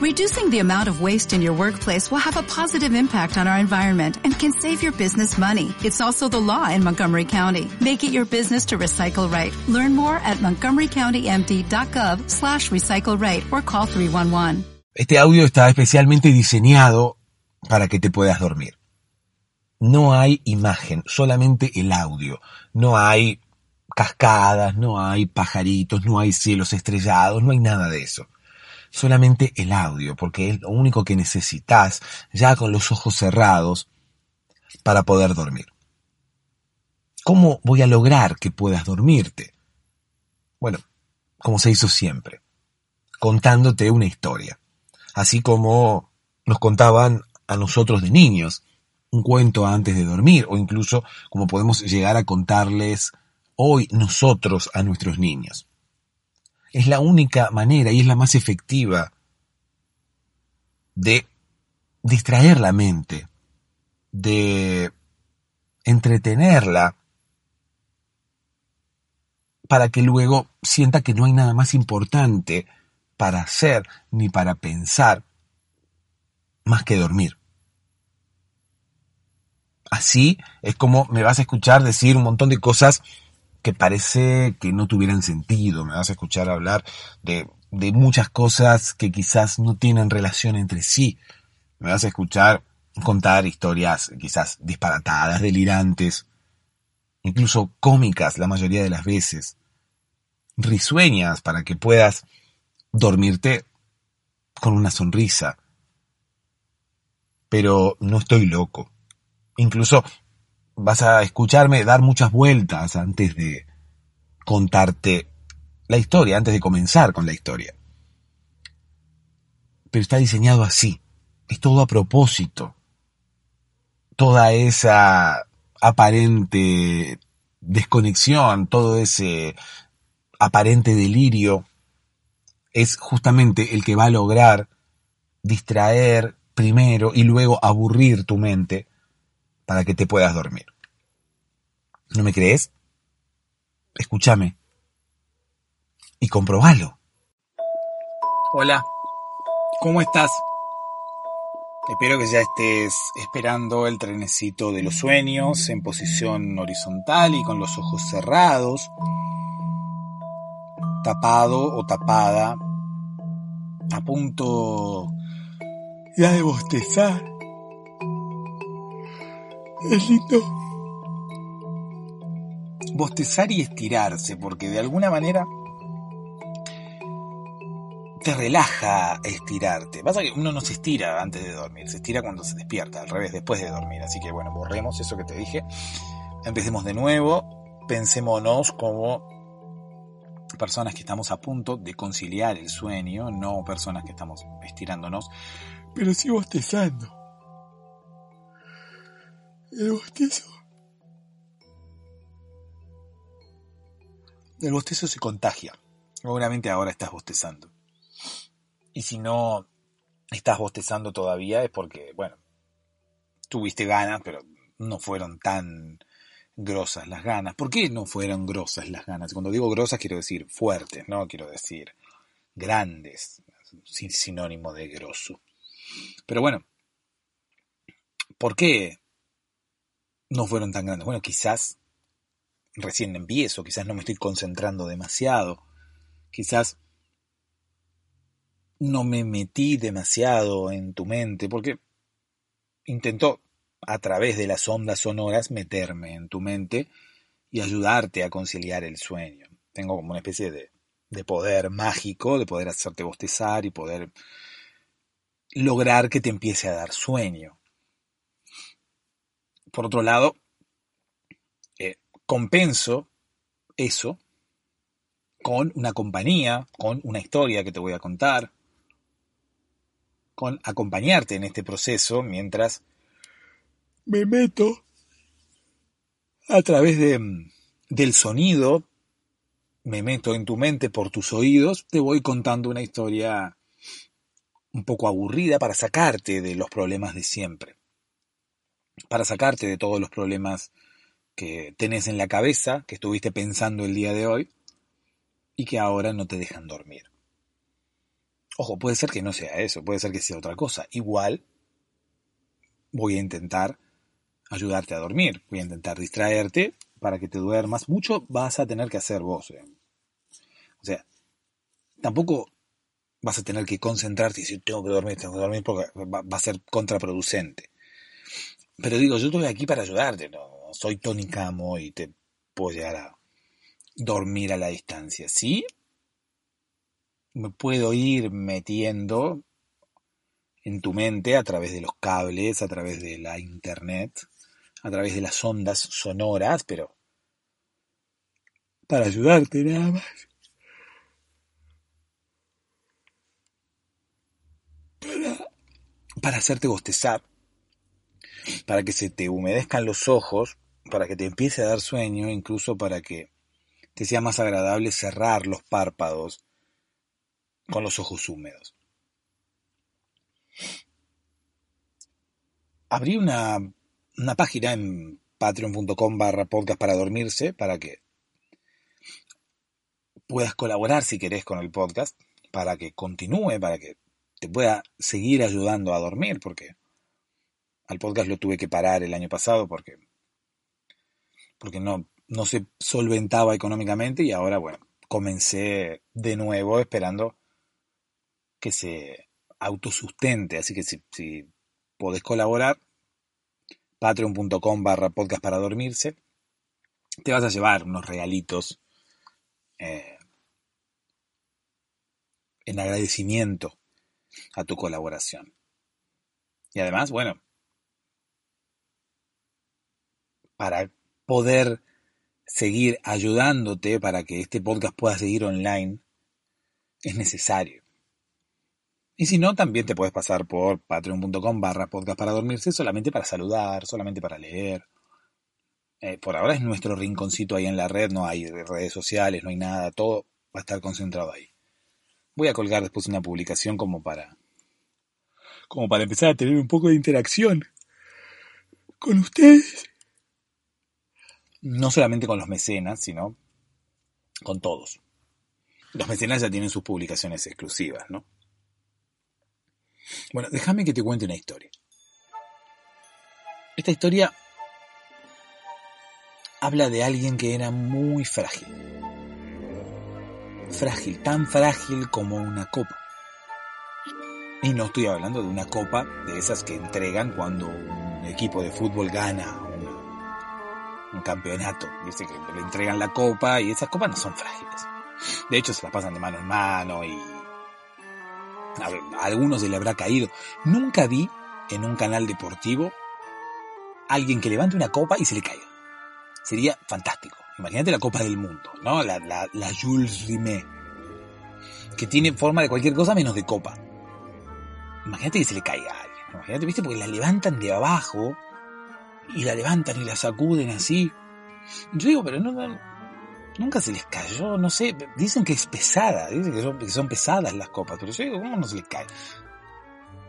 Reducing the amount of waste in your workplace will have a positive impact on our environment and can save your business money. It's also the law in Montgomery County. Make it your business to recycle right. Learn more at montgomerycountymd.gov slash recycle right or call 311. Este audio está especialmente diseñado para que te puedas dormir. No hay imagen, solamente el audio. No hay cascadas, no hay pajaritos, no hay cielos estrellados, no hay nada de eso. Solamente el audio, porque es lo único que necesitas ya con los ojos cerrados para poder dormir. ¿Cómo voy a lograr que puedas dormirte? Bueno, como se hizo siempre, contándote una historia, así como nos contaban a nosotros de niños un cuento antes de dormir, o incluso como podemos llegar a contarles hoy nosotros a nuestros niños. Es la única manera y es la más efectiva de distraer la mente, de entretenerla, para que luego sienta que no hay nada más importante para hacer ni para pensar más que dormir. Así es como me vas a escuchar decir un montón de cosas que parece que no tuvieran sentido. Me vas a escuchar hablar de, de muchas cosas que quizás no tienen relación entre sí. Me vas a escuchar contar historias quizás disparatadas, delirantes, incluso cómicas la mayoría de las veces, risueñas para que puedas dormirte con una sonrisa. Pero no estoy loco. Incluso vas a escucharme dar muchas vueltas antes de contarte la historia, antes de comenzar con la historia. Pero está diseñado así. Es todo a propósito. Toda esa aparente desconexión, todo ese aparente delirio, es justamente el que va a lograr distraer primero y luego aburrir tu mente para que te puedas dormir. ¿No me crees? Escúchame. Y comprobalo. Hola, ¿cómo estás? Espero que ya estés esperando el trenecito de los sueños en posición horizontal y con los ojos cerrados, tapado o tapada, a punto ya de bostezar es lindo. Bostezar y estirarse, porque de alguna manera te relaja estirarte. Pasa que uno no se estira antes de dormir, se estira cuando se despierta, al revés, después de dormir. Así que bueno, borremos eso que te dije. Empecemos de nuevo, pensémonos como personas que estamos a punto de conciliar el sueño, no personas que estamos estirándonos, pero sí bostezando. El bostezo. El bostezo se contagia. Seguramente ahora estás bostezando. Y si no estás bostezando todavía es porque, bueno, tuviste ganas, pero no fueron tan grosas las ganas. ¿Por qué no fueron grosas las ganas? Cuando digo grosas quiero decir fuertes, no quiero decir grandes, sin sinónimo de grosso. Pero bueno, ¿por qué no fueron tan grandes. Bueno, quizás recién empiezo, quizás no me estoy concentrando demasiado, quizás no me metí demasiado en tu mente, porque intento a través de las ondas sonoras meterme en tu mente y ayudarte a conciliar el sueño. Tengo como una especie de, de poder mágico, de poder hacerte bostezar y poder lograr que te empiece a dar sueño. Por otro lado, eh, compenso eso con una compañía, con una historia que te voy a contar, con acompañarte en este proceso mientras me meto a través de, del sonido, me meto en tu mente por tus oídos, te voy contando una historia un poco aburrida para sacarte de los problemas de siempre para sacarte de todos los problemas que tenés en la cabeza, que estuviste pensando el día de hoy y que ahora no te dejan dormir. Ojo, puede ser que no sea eso, puede ser que sea otra cosa. Igual voy a intentar ayudarte a dormir, voy a intentar distraerte para que te duermas. Mucho vas a tener que hacer vos. ¿eh? O sea, tampoco vas a tener que concentrarte y decir, tengo que dormir, tengo que dormir, porque va, a ser contraproducente. Pero digo, yo estoy aquí para ayudarte, no soy Tony Camo y te puedo llegar a dormir a la distancia. ¿Sí? Me puedo ir metiendo en tu mente a través de los cables, a través de la internet, a través de las ondas sonoras, pero para ayudarte nada más. Para, hacerte bostezar, para que se te humedezcan los ojos, para que te empiece a dar sueño, incluso para que te sea más agradable cerrar los párpados con los ojos húmedos. Abrí una, una página en patreon.com barra podcast para dormirse para que puedas colaborar si querés con el podcast, para que continúe, para que te pueda seguir ayudando a dormir, porque al podcast lo tuve que parar el año pasado porque, porque no, no se solventaba económicamente y ahora, bueno, comencé de nuevo esperando que se autosustente. Así que si, si podés colaborar, patreon.com barra podcast para dormirse, te vas a llevar unos regalitos eh, en agradecimiento a tu colaboración. Y además, bueno, para poder seguir ayudándote para que este podcast pueda seguir online, es necesario. Y si no, también te puedes pasar por patreon.com barra podcast para dormirse solamente para saludar, solamente para leer. Eh, por ahora es nuestro rinconcito ahí en la red, no hay redes sociales, no hay nada, todo va a estar concentrado ahí. Voy a colgar después una publicación como para como para empezar a tener un poco de interacción con ustedes. No solamente con los mecenas, sino con todos. Los mecenas ya tienen sus publicaciones exclusivas, ¿no? Bueno, déjame que te cuente una historia. Esta historia habla de alguien que era muy frágil. Frágil, tan frágil como una copa. Y no estoy hablando de una copa de esas que entregan cuando un equipo de fútbol gana campeonato. Dice que le entregan la copa y esas copas no son frágiles. De hecho, se las pasan de mano en mano y a algunos se le habrá caído. Nunca vi en un canal deportivo alguien que levante una copa y se le caiga. Sería fantástico. Imagínate la Copa del Mundo, ¿no? La, la, la Jules Rimet. Que tiene forma de cualquier cosa menos de copa. Imagínate que se le caiga a alguien. Imagínate, ¿viste? Porque la levantan de abajo y la levantan y la sacuden así. Yo digo, pero no, nunca se les cayó, no sé, dicen que es pesada, dicen que son, pesadas las copas, pero yo digo, ¿cómo no se les cae?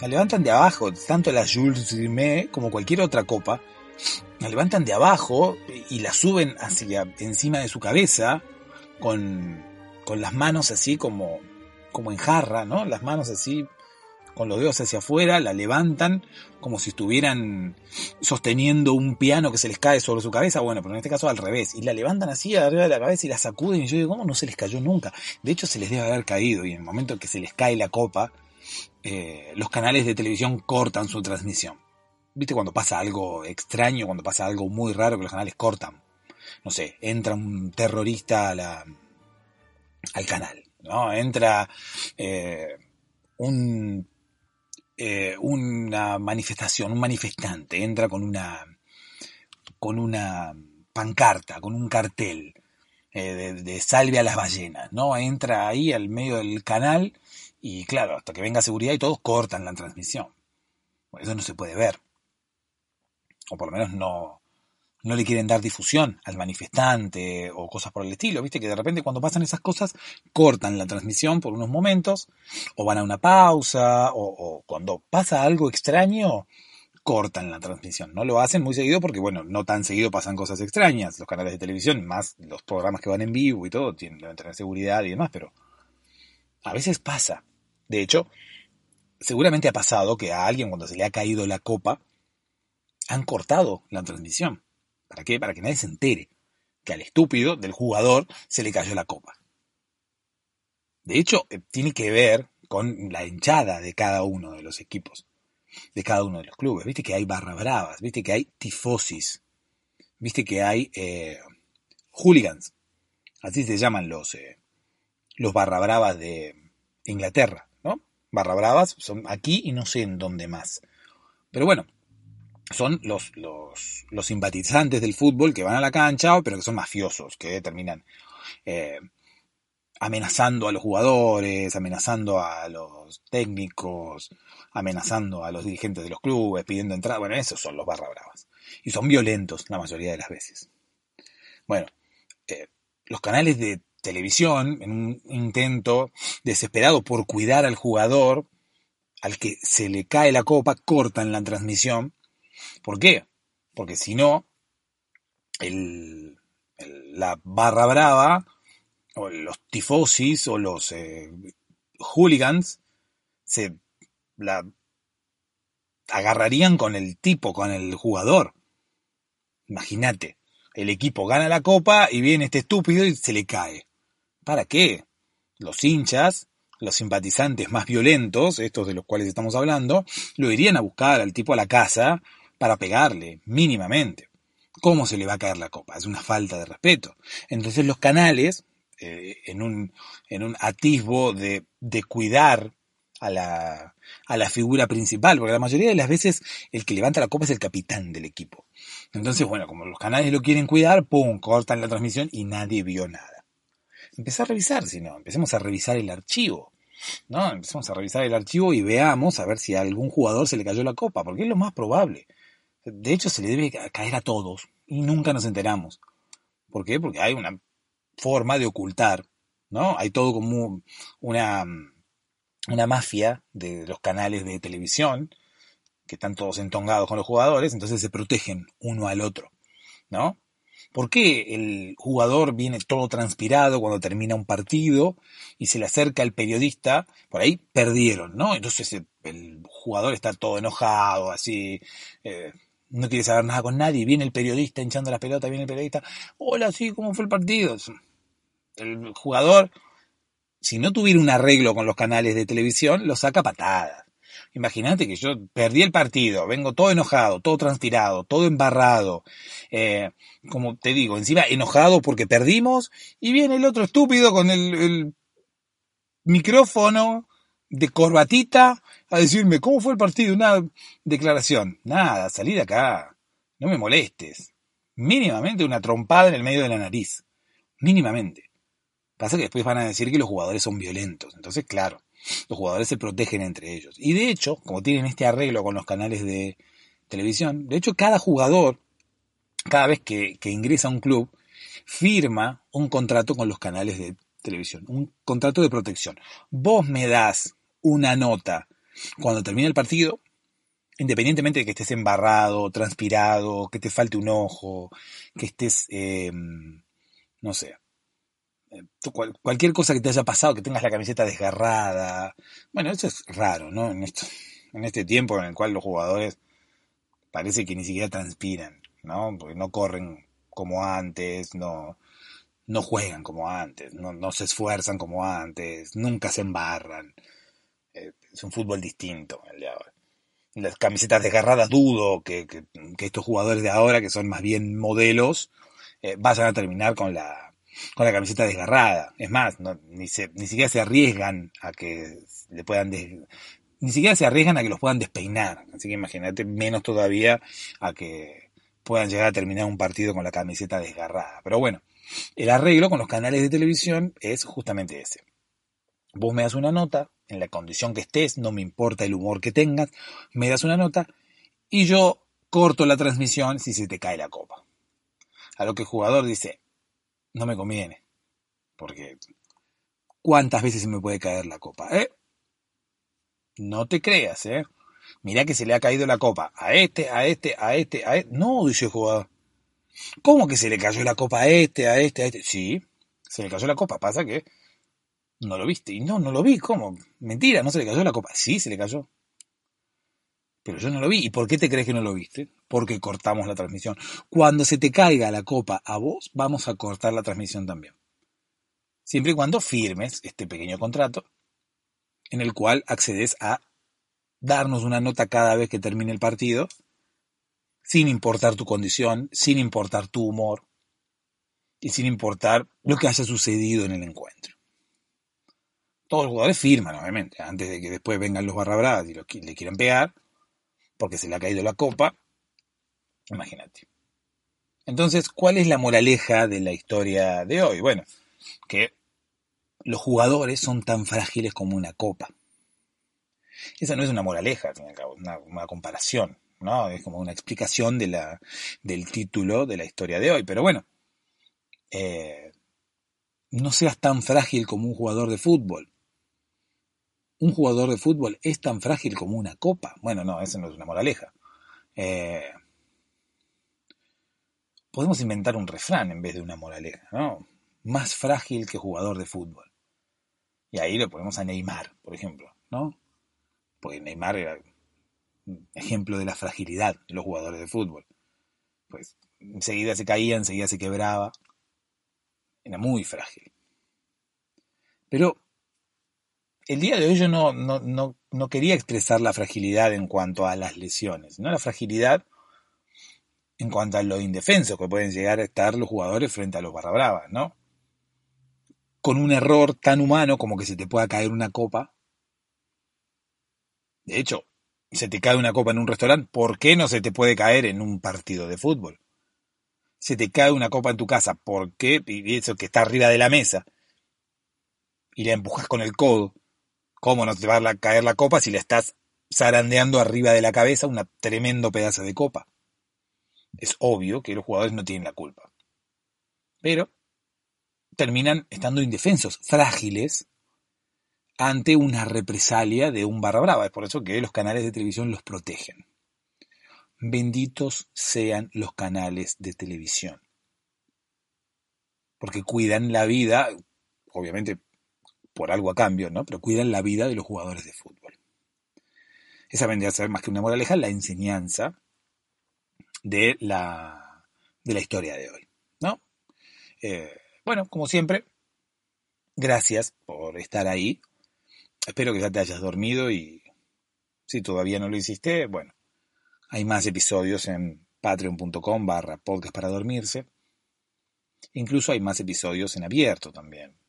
La levantan de abajo, tanto la Jules como cualquier otra copa, la levantan de abajo y la suben hacia encima de su cabeza con, con las manos así como, como en jarra, ¿no? Las manos así con los dedos hacia afuera, la levantan como si estuvieran sosteniendo un piano que se les cae sobre su cabeza, bueno, pero en este caso al revés, y la levantan así arriba de la cabeza y la sacuden y yo digo, ¿cómo no se les cayó nunca? De hecho se les debe haber caído y en el momento en que se les cae la copa, eh, los canales de televisión cortan su transmisión. ¿Viste cuando pasa algo extraño, cuando pasa algo muy raro que los canales cortan? No sé, entra un terrorista al canal, ¿no? Entra eh, un eh, una manifestación, un manifestante, entra con una, con una pancarta, con un cartel eh, de, salve a las ballenas, ¿no? Entra ahí al medio del canal y claro, hasta que venga seguridad y todos cortan la transmisión. eso no se puede ver. O por lo menos no, no le quieren dar difusión al manifestante o cosas por el estilo. Viste que de repente cuando pasan esas cosas cortan la transmisión por unos momentos o van a una pausa o, cuando pasa algo extraño cortan la transmisión. No lo hacen muy seguido porque, bueno, no tan seguido pasan cosas extrañas. Los canales de televisión, más los programas que van en vivo y todo, tienen, deben tener seguridad y demás, pero a veces pasa. De hecho, seguramente ha pasado que a alguien cuando se le ha caído la copa, han cortado la transmisión. ¿Para qué? Para que nadie se entere que al estúpido del jugador se le cayó la copa. De hecho, eh, tiene que ver con la hinchada de cada uno de los equipos, de cada uno de los clubes. Viste que hay barra bravas, viste que hay tifosis, viste que hay eh, hooligans, así se llaman los, eh, los barra bravas de Inglaterra, ¿no? Barra bravas son aquí y no sé en dónde más. Pero bueno, son los, los, los simpatizantes del fútbol que van a la cancha, pero que son mafiosos, que terminan eh, amenazando a los jugadores, amenazando a los técnicos, amenazando a los dirigentes de los clubes, pidiendo entrada. Bueno, esos son los barra bravas. Y son violentos la mayoría de las veces. Bueno, eh, los canales de televisión, en un intento desesperado por cuidar al jugador, al que se le cae la copa, cortan la transmisión ¿Por qué? Porque si no, la barra brava, o los tifosis, o los eh, hooligans, se la agarrarían con el tipo, con el jugador. Imagínate, el equipo gana la copa y viene este estúpido y se le cae. ¿Para qué? Los hinchas, los simpatizantes más violentos, estos de los cuales estamos hablando, lo irían a buscar al tipo a la casa para pegarle, mínimamente. ¿Cómo se le va a caer la copa? Es una falta de respeto. Entonces los canales, eh, en, un, en un atisbo de, de cuidar a la, a la figura principal, porque la mayoría de las veces el que levanta la copa es el capitán del equipo. Entonces, bueno, como los canales lo quieren cuidar, ¡pum!, cortan la transmisión y nadie vio nada. Empecé a revisar, si no, empecemos a revisar el archivo. ¿no? Empecemos a revisar el archivo y veamos a ver si a algún jugador se le cayó la copa, porque es lo más probable. De hecho, se le debe caer a todos y nunca nos enteramos. ¿Por qué? Porque hay una forma de ocultar, ¿no? Hay todo como una, una mafia de los canales de televisión que están todos entongados con los jugadores, entonces se protegen uno al otro, ¿no? ¿Por qué el jugador viene todo transpirado cuando termina un partido y se le acerca al periodista? Por ahí perdieron, ¿no? Entonces el, jugador está todo enojado, así, eh, no quiere saber nada con nadie, viene el periodista hinchando la pelota, viene el periodista, hola, sí, ¿cómo fue el partido? El jugador, si no tuviera un arreglo con los canales de televisión, lo saca patadas. Imagínate que yo perdí el partido, vengo todo enojado, todo transpirado, todo embarrado, eh, como te digo, encima enojado porque perdimos, y viene el otro estúpido con el, el micrófono de corbatita a decirme, ¿cómo fue el partido? Una declaración. Nada, salí de acá. No me molestes. Mínimamente una trompada en el medio de la nariz. Mínimamente. Pasa que después van a decir que los jugadores son violentos. Entonces, claro, los jugadores se protegen entre ellos. Y de hecho, como tienen este arreglo con los canales de televisión, de hecho cada jugador, cada vez que, que ingresa a un club, firma un contrato con los canales de televisión, un contrato de protección. Vos me das una nota cuando termine el partido, independientemente de que estés embarrado, transpirado, que te falte un ojo, que estés, em, no sé, eh, cualquier cosa que te haya pasado, que tengas la camiseta desgarrada. Bueno, eso es raro, ¿no? En, esto, en este tiempo en el cual los jugadores parece que ni siquiera transpiran, ¿no? Porque no corren como antes, no, no juegan como antes, no, no se esfuerzan como antes, nunca se embarran. Es un fútbol distinto el de ahora. Las camisetas desgarradas dudo que, que, estos jugadores de ahora, que son más bien modelos, eh, vayan a terminar con la, con la camiseta desgarrada. Es más, ni, ni siquiera se arriesgan a que le puedan ni siquiera se arriesgan a que los puedan despeinar. Así que imagínate, menos todavía a que puedan llegar a terminar un partido con la camiseta desgarrada. Pero bueno, el arreglo con los canales de televisión es justamente ese. Vos me das una nota, en la condición que estés, no me importa el humor que tengas, me das una nota y yo corto la transmisión si se te cae la copa. A lo que el jugador dice, no me conviene, porque ¿cuántas veces se me puede caer la copa? ¿Eh? No te creas, ¿eh? Mirá que se le ha caído la copa a este, a este, a este, a este. No, dice el jugador. ¿Cómo que se le cayó la copa a este, a este, a este? Sí, se le cayó la copa. Pasa que No lo viste. Y no, no lo vi. ¿Cómo? Mentira, no se le cayó la copa. Sí, se le cayó. Pero yo no lo vi. ¿Y por qué te crees que no lo viste? Porque cortamos la transmisión. Cuando se te caiga la copa a vos, vamos a cortar la transmisión también. Siempre y cuando firmes este pequeño contrato en el cual accedes a darnos una nota cada vez que termine el partido, sin importar tu condición, sin importar tu humor y sin importar lo que haya sucedido en el encuentro. Todos los jugadores firman, obviamente, antes de que después vengan los barra y le quieran pegar, porque se le ha caído la copa. Imagínate. Entonces, ¿cuál es la moraleja de la historia de hoy? Bueno, que los jugadores son tan frágiles como una copa. Esa no es una moraleja, una, una comparación, ¿no? Es como una explicación del título de la historia de hoy. Pero bueno, eh, no seas tan frágil como un jugador de fútbol. Un jugador de fútbol es tan frágil como una copa. Bueno, no, eso no es una moraleja. Eh, podemos inventar un refrán en vez de una moraleja, ¿no? Más frágil que jugador de fútbol. Y ahí lo ponemos a Neymar, por ejemplo, ¿no? Porque Neymar era ejemplo de la fragilidad de los jugadores de fútbol. Pues enseguida se caía, enseguida se quebraba. Era muy frágil. Pero el día de hoy yo no, no, no, quería expresar la fragilidad en cuanto a las lesiones, ¿no? La fragilidad en cuanto a lo indefensos que pueden llegar a estar los jugadores frente a los barra bravas, ¿no? con un error tan humano como que se te pueda caer una copa. De hecho, se te cae una copa en un restaurante, ¿por qué no se te puede caer en un partido de fútbol? Se te cae una copa en tu casa, ¿por qué? Y eso que está arriba de la mesa. Y la empujas con el codo. ¿Cómo no te va a caer la copa si la estás zarandeando arriba de la cabeza un tremendo pedazo de copa? Es obvio que los jugadores no tienen la culpa. Pero terminan estando indefensos, frágiles, ante una represalia de un barra brava. Es por eso que los canales de televisión los protegen. Benditos sean los canales de televisión. Porque cuidan la vida, obviamente por algo a cambio, ¿no? Pero cuidan la vida de los jugadores de fútbol. Esa vendría a ser más que una moraleja, la enseñanza de la, de la historia de hoy, ¿no? Eh, bueno, como siempre, gracias por estar ahí. Espero que ya te hayas dormido y si todavía no lo hiciste, bueno, hay más episodios en patreon.com barra podcast para dormirse. Incluso hay más episodios en abierto también.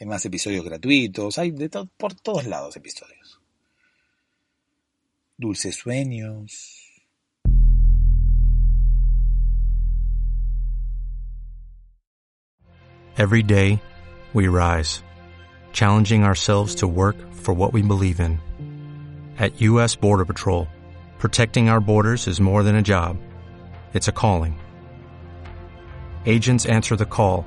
Hay más episodios gratuitos, hay de por todos lados episodios. Dulces sueños. Every day, we rise, challenging ourselves to work for what we believe in. At U.S. Border Patrol, protecting our borders is more than a job. It's a calling. Agents answer the call,